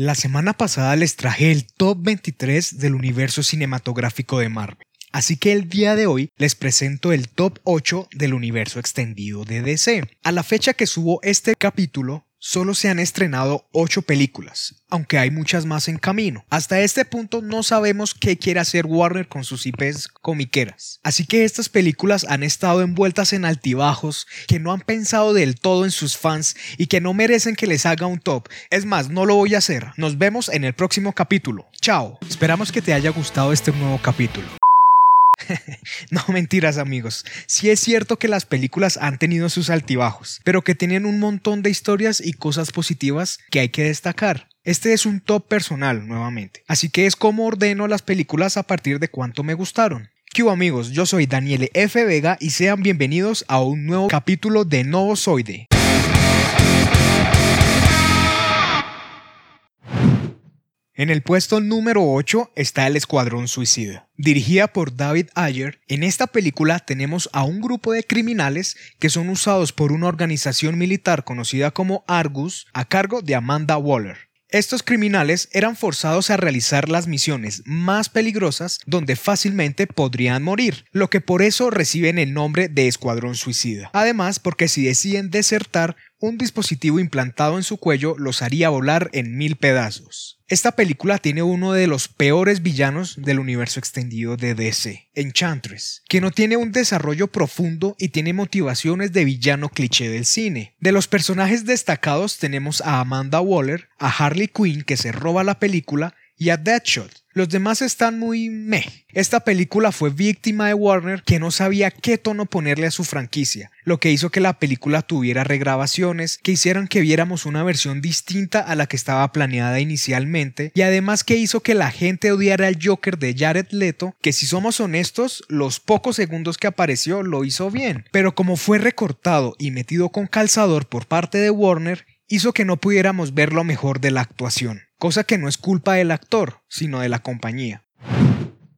La semana pasada les traje el top 23 del universo cinematográfico de Marvel. Así que el día de hoy les presento el top 8 del universo extendido de DC. A la fecha que subo este capítulo, Solo se han estrenado 8 películas, aunque hay muchas más en camino. Hasta este punto no sabemos qué quiere hacer Warner con sus IPs comiqueras. Así que estas películas han estado envueltas en altibajos que no han pensado del todo en sus fans y que no merecen que les haga un top. Es más, no lo voy a hacer. Nos vemos en el próximo capítulo. Chao. Esperamos que te haya gustado este nuevo capítulo. no mentiras amigos, sí es cierto que las películas han tenido sus altibajos, pero que tienen un montón de historias y cosas positivas que hay que destacar. Este es un top personal nuevamente, así que es como ordeno las películas a partir de cuánto me gustaron. ¿Qué amigos? Yo soy Daniel F. Vega y sean bienvenidos a un nuevo capítulo de Novozoide. En el puesto número 8 está El Escuadrón Suicida. Dirigida por David Ayer, en esta película tenemos a un grupo de criminales que son usados por una organización militar conocida como Argus a cargo de Amanda Waller. Estos criminales eran forzados a realizar las misiones más peligrosas donde fácilmente podrían morir, lo que por eso reciben el nombre de Escuadrón Suicida. Además, porque si deciden desertar, un dispositivo implantado en su cuello los haría volar en mil pedazos. Esta película tiene uno de los peores villanos del universo extendido de DC, Enchantress, que no tiene un desarrollo profundo y tiene motivaciones de villano cliché del cine. De los personajes destacados tenemos a Amanda Waller, a Harley Quinn que se roba la película y a Deadshot, los demás están muy meh. Esta película fue víctima de Warner que no sabía qué tono ponerle a su franquicia, lo que hizo que la película tuviera regrabaciones que hicieran que viéramos una versión distinta a la que estaba planeada inicialmente y además que hizo que la gente odiara al Joker de Jared Leto, que si somos honestos, los pocos segundos que apareció lo hizo bien, pero como fue recortado y metido con calzador por parte de Warner, hizo que no pudiéramos ver lo mejor de la actuación cosa que no es culpa del actor, sino de la compañía.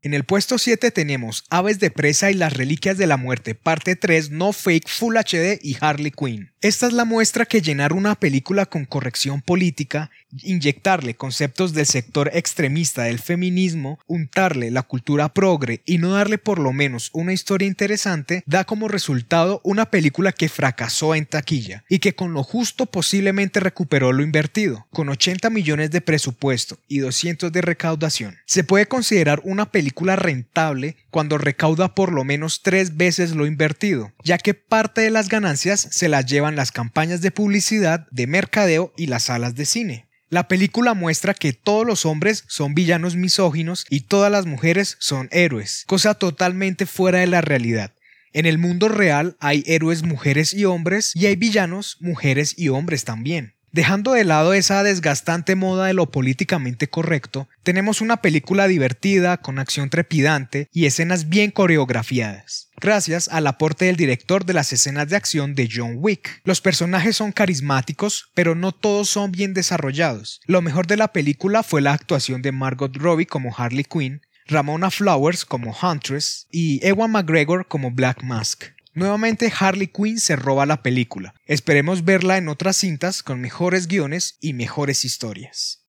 En el puesto 7 tenemos Aves de Presa y las Reliquias de la Muerte, parte 3, No Fake, Full HD y Harley Quinn. Esta es la muestra que llenar una película con corrección política, inyectarle conceptos del sector extremista del feminismo, untarle la cultura progre y no darle por lo menos una historia interesante, da como resultado una película que fracasó en taquilla y que con lo justo posiblemente recuperó lo invertido, con 80 millones de presupuesto y 200 de recaudación. Se puede considerar una película rentable cuando recauda por lo menos tres veces lo invertido, ya que parte de las ganancias se las llevan las campañas de publicidad, de mercadeo y las salas de cine. La película muestra que todos los hombres son villanos misóginos y todas las mujeres son héroes, cosa totalmente fuera de la realidad. En el mundo real hay héroes mujeres y hombres y hay villanos mujeres y hombres también. Dejando de lado esa desgastante moda de lo políticamente correcto, tenemos una película divertida, con acción trepidante y escenas bien coreografiadas. Gracias al aporte del director de las escenas de acción de John Wick. Los personajes son carismáticos, pero no todos son bien desarrollados. Lo mejor de la película fue la actuación de Margot Robbie como Harley Quinn, Ramona Flowers como Huntress y Ewan McGregor como Black Mask. Nuevamente Harley Quinn se roba la película. Esperemos verla en otras cintas con mejores guiones y mejores historias.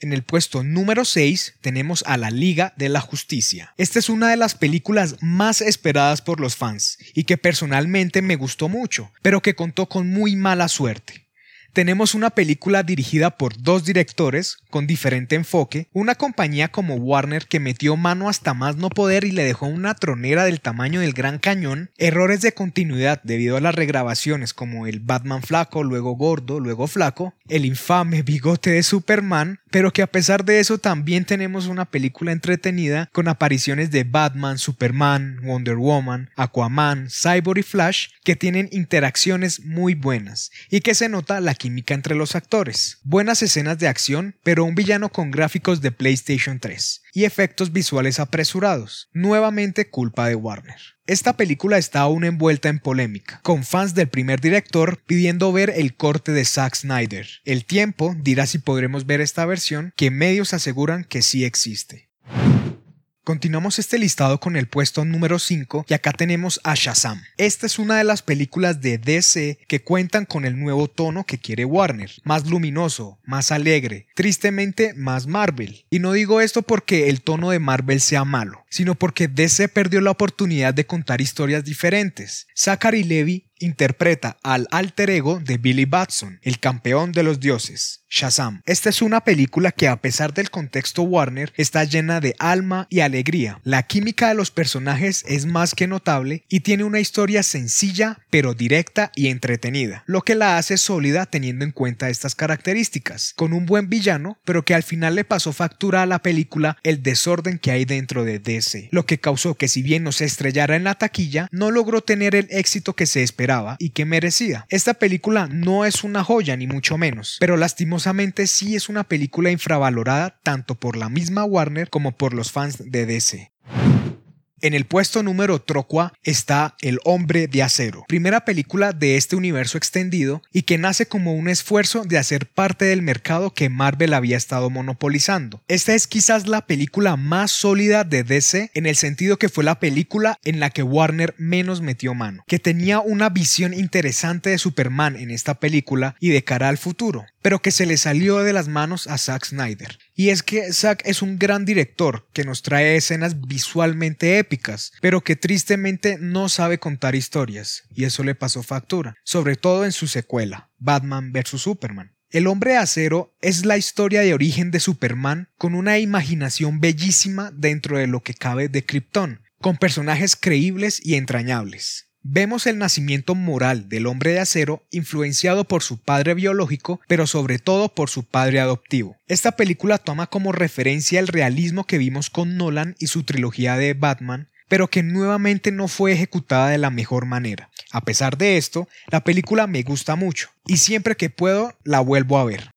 En el puesto número 6 tenemos a La Liga de la Justicia. Esta es una de las películas más esperadas por los fans y que personalmente me gustó mucho, pero que contó con muy mala suerte tenemos una película dirigida por dos directores con diferente enfoque, una compañía como Warner que metió mano hasta más no poder y le dejó una tronera del tamaño del Gran Cañón, errores de continuidad debido a las regrabaciones como el Batman flaco, luego gordo, luego flaco, el infame bigote de Superman, pero que a pesar de eso también tenemos una película entretenida con apariciones de Batman, Superman, Wonder Woman, Aquaman, Cyborg y Flash que tienen interacciones muy buenas y que se nota la entre los actores. Buenas escenas de acción, pero un villano con gráficos de PlayStation 3 y efectos visuales apresurados, nuevamente culpa de Warner. Esta película está aún envuelta en polémica, con fans del primer director pidiendo ver el corte de Zack Snyder. El tiempo dirá si podremos ver esta versión, que medios aseguran que sí existe. Continuamos este listado con el puesto número 5 y acá tenemos a Shazam. Esta es una de las películas de DC que cuentan con el nuevo tono que quiere Warner, más luminoso, más alegre, tristemente más Marvel. Y no digo esto porque el tono de Marvel sea malo, sino porque DC perdió la oportunidad de contar historias diferentes. Zachary Levy interpreta al alter ego de Billy Batson, el campeón de los dioses, Shazam. Esta es una película que a pesar del contexto Warner está llena de alma y alegría. La química de los personajes es más que notable y tiene una historia sencilla pero directa y entretenida, lo que la hace sólida teniendo en cuenta estas características, con un buen villano pero que al final le pasó factura a la película el desorden que hay dentro de DC, lo que causó que si bien no se estrellara en la taquilla, no logró tener el éxito que se esperaba y que merecía. Esta película no es una joya ni mucho menos, pero lastimosamente sí es una película infravalorada tanto por la misma Warner como por los fans de DC. En el puesto número Trocua está El hombre de acero, primera película de este universo extendido y que nace como un esfuerzo de hacer parte del mercado que Marvel había estado monopolizando. Esta es quizás la película más sólida de DC en el sentido que fue la película en la que Warner menos metió mano, que tenía una visión interesante de Superman en esta película y de cara al futuro pero que se le salió de las manos a Zack Snyder. Y es que Zack es un gran director que nos trae escenas visualmente épicas, pero que tristemente no sabe contar historias, y eso le pasó factura, sobre todo en su secuela, Batman vs. Superman. El hombre de acero es la historia de origen de Superman con una imaginación bellísima dentro de lo que cabe de Krypton, con personajes creíbles y entrañables. Vemos el nacimiento moral del hombre de acero influenciado por su padre biológico, pero sobre todo por su padre adoptivo. Esta película toma como referencia el realismo que vimos con Nolan y su trilogía de Batman, pero que nuevamente no fue ejecutada de la mejor manera. A pesar de esto, la película me gusta mucho y siempre que puedo la vuelvo a ver.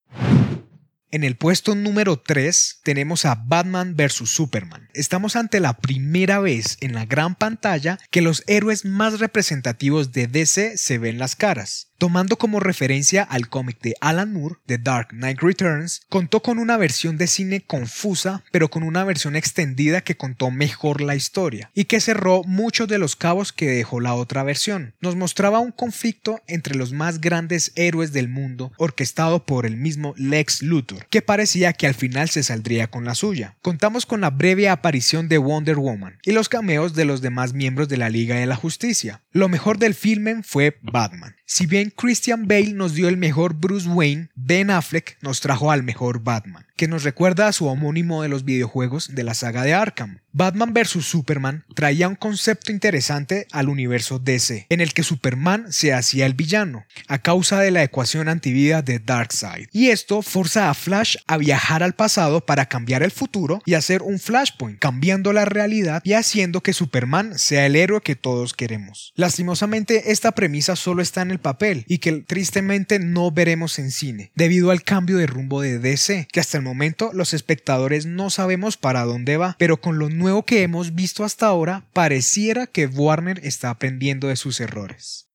En el puesto número 3 tenemos a Batman vs. Superman. Estamos ante la primera vez en la gran pantalla que los héroes más representativos de DC se ven las caras. Tomando como referencia al cómic de Alan Moore, The Dark Knight Returns, contó con una versión de cine confusa, pero con una versión extendida que contó mejor la historia y que cerró muchos de los cabos que dejó la otra versión. Nos mostraba un conflicto entre los más grandes héroes del mundo, orquestado por el mismo Lex Luthor, que parecía que al final se saldría con la suya. Contamos con la breve aparición de Wonder Woman y los cameos de los demás miembros de la Liga de la Justicia. Lo mejor del filme fue Batman. Si bien Christian Bale nos dio el mejor Bruce Wayne, Ben Affleck nos trajo al mejor Batman que nos recuerda a su homónimo de los videojuegos de la saga de Arkham. Batman vs. Superman traía un concepto interesante al universo DC, en el que Superman se hacía el villano, a causa de la ecuación antivida de Darkseid. Y esto forza a Flash a viajar al pasado para cambiar el futuro y hacer un flashpoint, cambiando la realidad y haciendo que Superman sea el héroe que todos queremos. Lastimosamente, esta premisa solo está en el papel y que tristemente no veremos en cine, debido al cambio de rumbo de DC, que hasta el momento los espectadores no sabemos para dónde va, pero con lo nuevo que hemos visto hasta ahora, pareciera que Warner está aprendiendo de sus errores.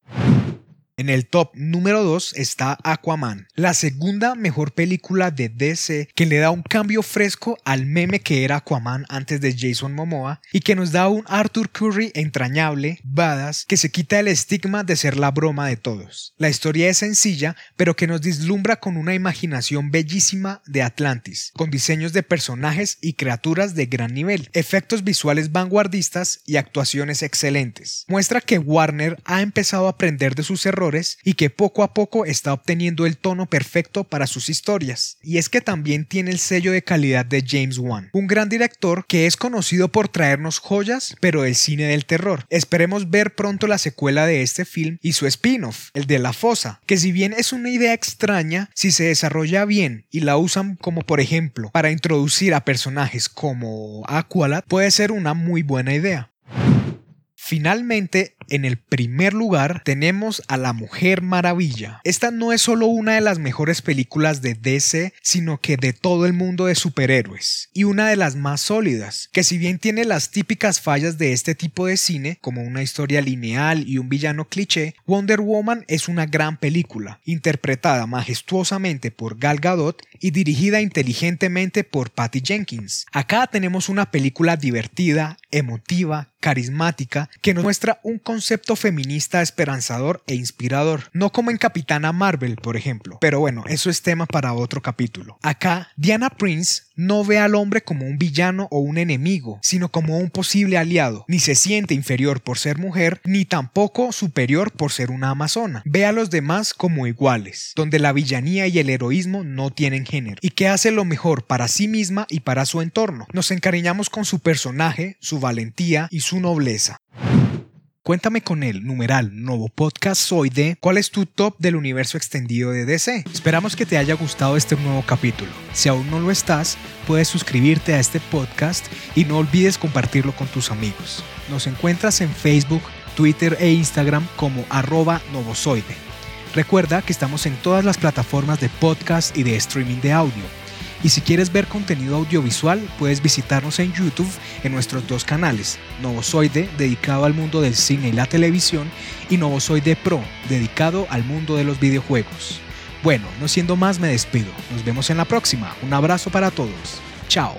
En el top número 2 está Aquaman, la segunda mejor película de DC que le da un cambio fresco al meme que era Aquaman antes de Jason Momoa y que nos da un Arthur Curry entrañable, badass, que se quita el estigma de ser la broma de todos. La historia es sencilla, pero que nos dislumbra con una imaginación bellísima de Atlantis, con diseños de personajes y criaturas de gran nivel, efectos visuales vanguardistas y actuaciones excelentes. Muestra que Warner ha empezado a aprender de sus errores y que poco a poco está obteniendo el tono perfecto para sus historias. Y es que también tiene el sello de calidad de James Wan, un gran director que es conocido por traernos joyas, pero del cine del terror. Esperemos ver pronto la secuela de este film y su spin-off, el de La Fosa, que si bien es una idea extraña, si se desarrolla bien y la usan como por ejemplo para introducir a personajes como Aqualad, puede ser una muy buena idea. Finalmente, En el primer lugar tenemos a La Mujer Maravilla. Esta no es solo una de las mejores películas de DC, sino que de todo el mundo de superhéroes. Y una de las más sólidas, que si bien tiene las típicas fallas de este tipo de cine, como una historia lineal y un villano cliché, Wonder Woman es una gran película, interpretada majestuosamente por Gal Gadot y dirigida inteligentemente por Patty Jenkins. Acá tenemos una película divertida, emotiva, carismática, que nos muestra un concepto feminista esperanzador e inspirador, no como en Capitana Marvel, por ejemplo. Pero bueno, eso es tema para otro capítulo. Acá, Diana Prince no ve al hombre como un villano o un enemigo, sino como un posible aliado. Ni se siente inferior por ser mujer, ni tampoco superior por ser una amazona. Ve a los demás como iguales, donde la villanía y el heroísmo no tienen género, y que hace lo mejor para sí misma y para su entorno. Nos encariñamos con su personaje, su valentía y su nobleza. Cuéntame con el numeral Nuevo Podcast Soy de cuál es tu top del universo extendido de DC. Esperamos que te haya gustado este nuevo capítulo. Si aún no lo estás, puedes suscribirte a este podcast y no olvides compartirlo con tus amigos. Nos encuentras en Facebook, Twitter e Instagram como arroba novozoide. Recuerda que estamos en todas las plataformas de podcast y de streaming de audio y si quieres ver contenido audiovisual, puedes visitarnos en YouTube en nuestros dos canales, Novozoide, dedicado al mundo del cine y la televisión, y Novozoide Pro, dedicado al mundo de los videojuegos. Bueno, no siendo más, me despido. Nos vemos en la próxima. Un abrazo para todos. Chao.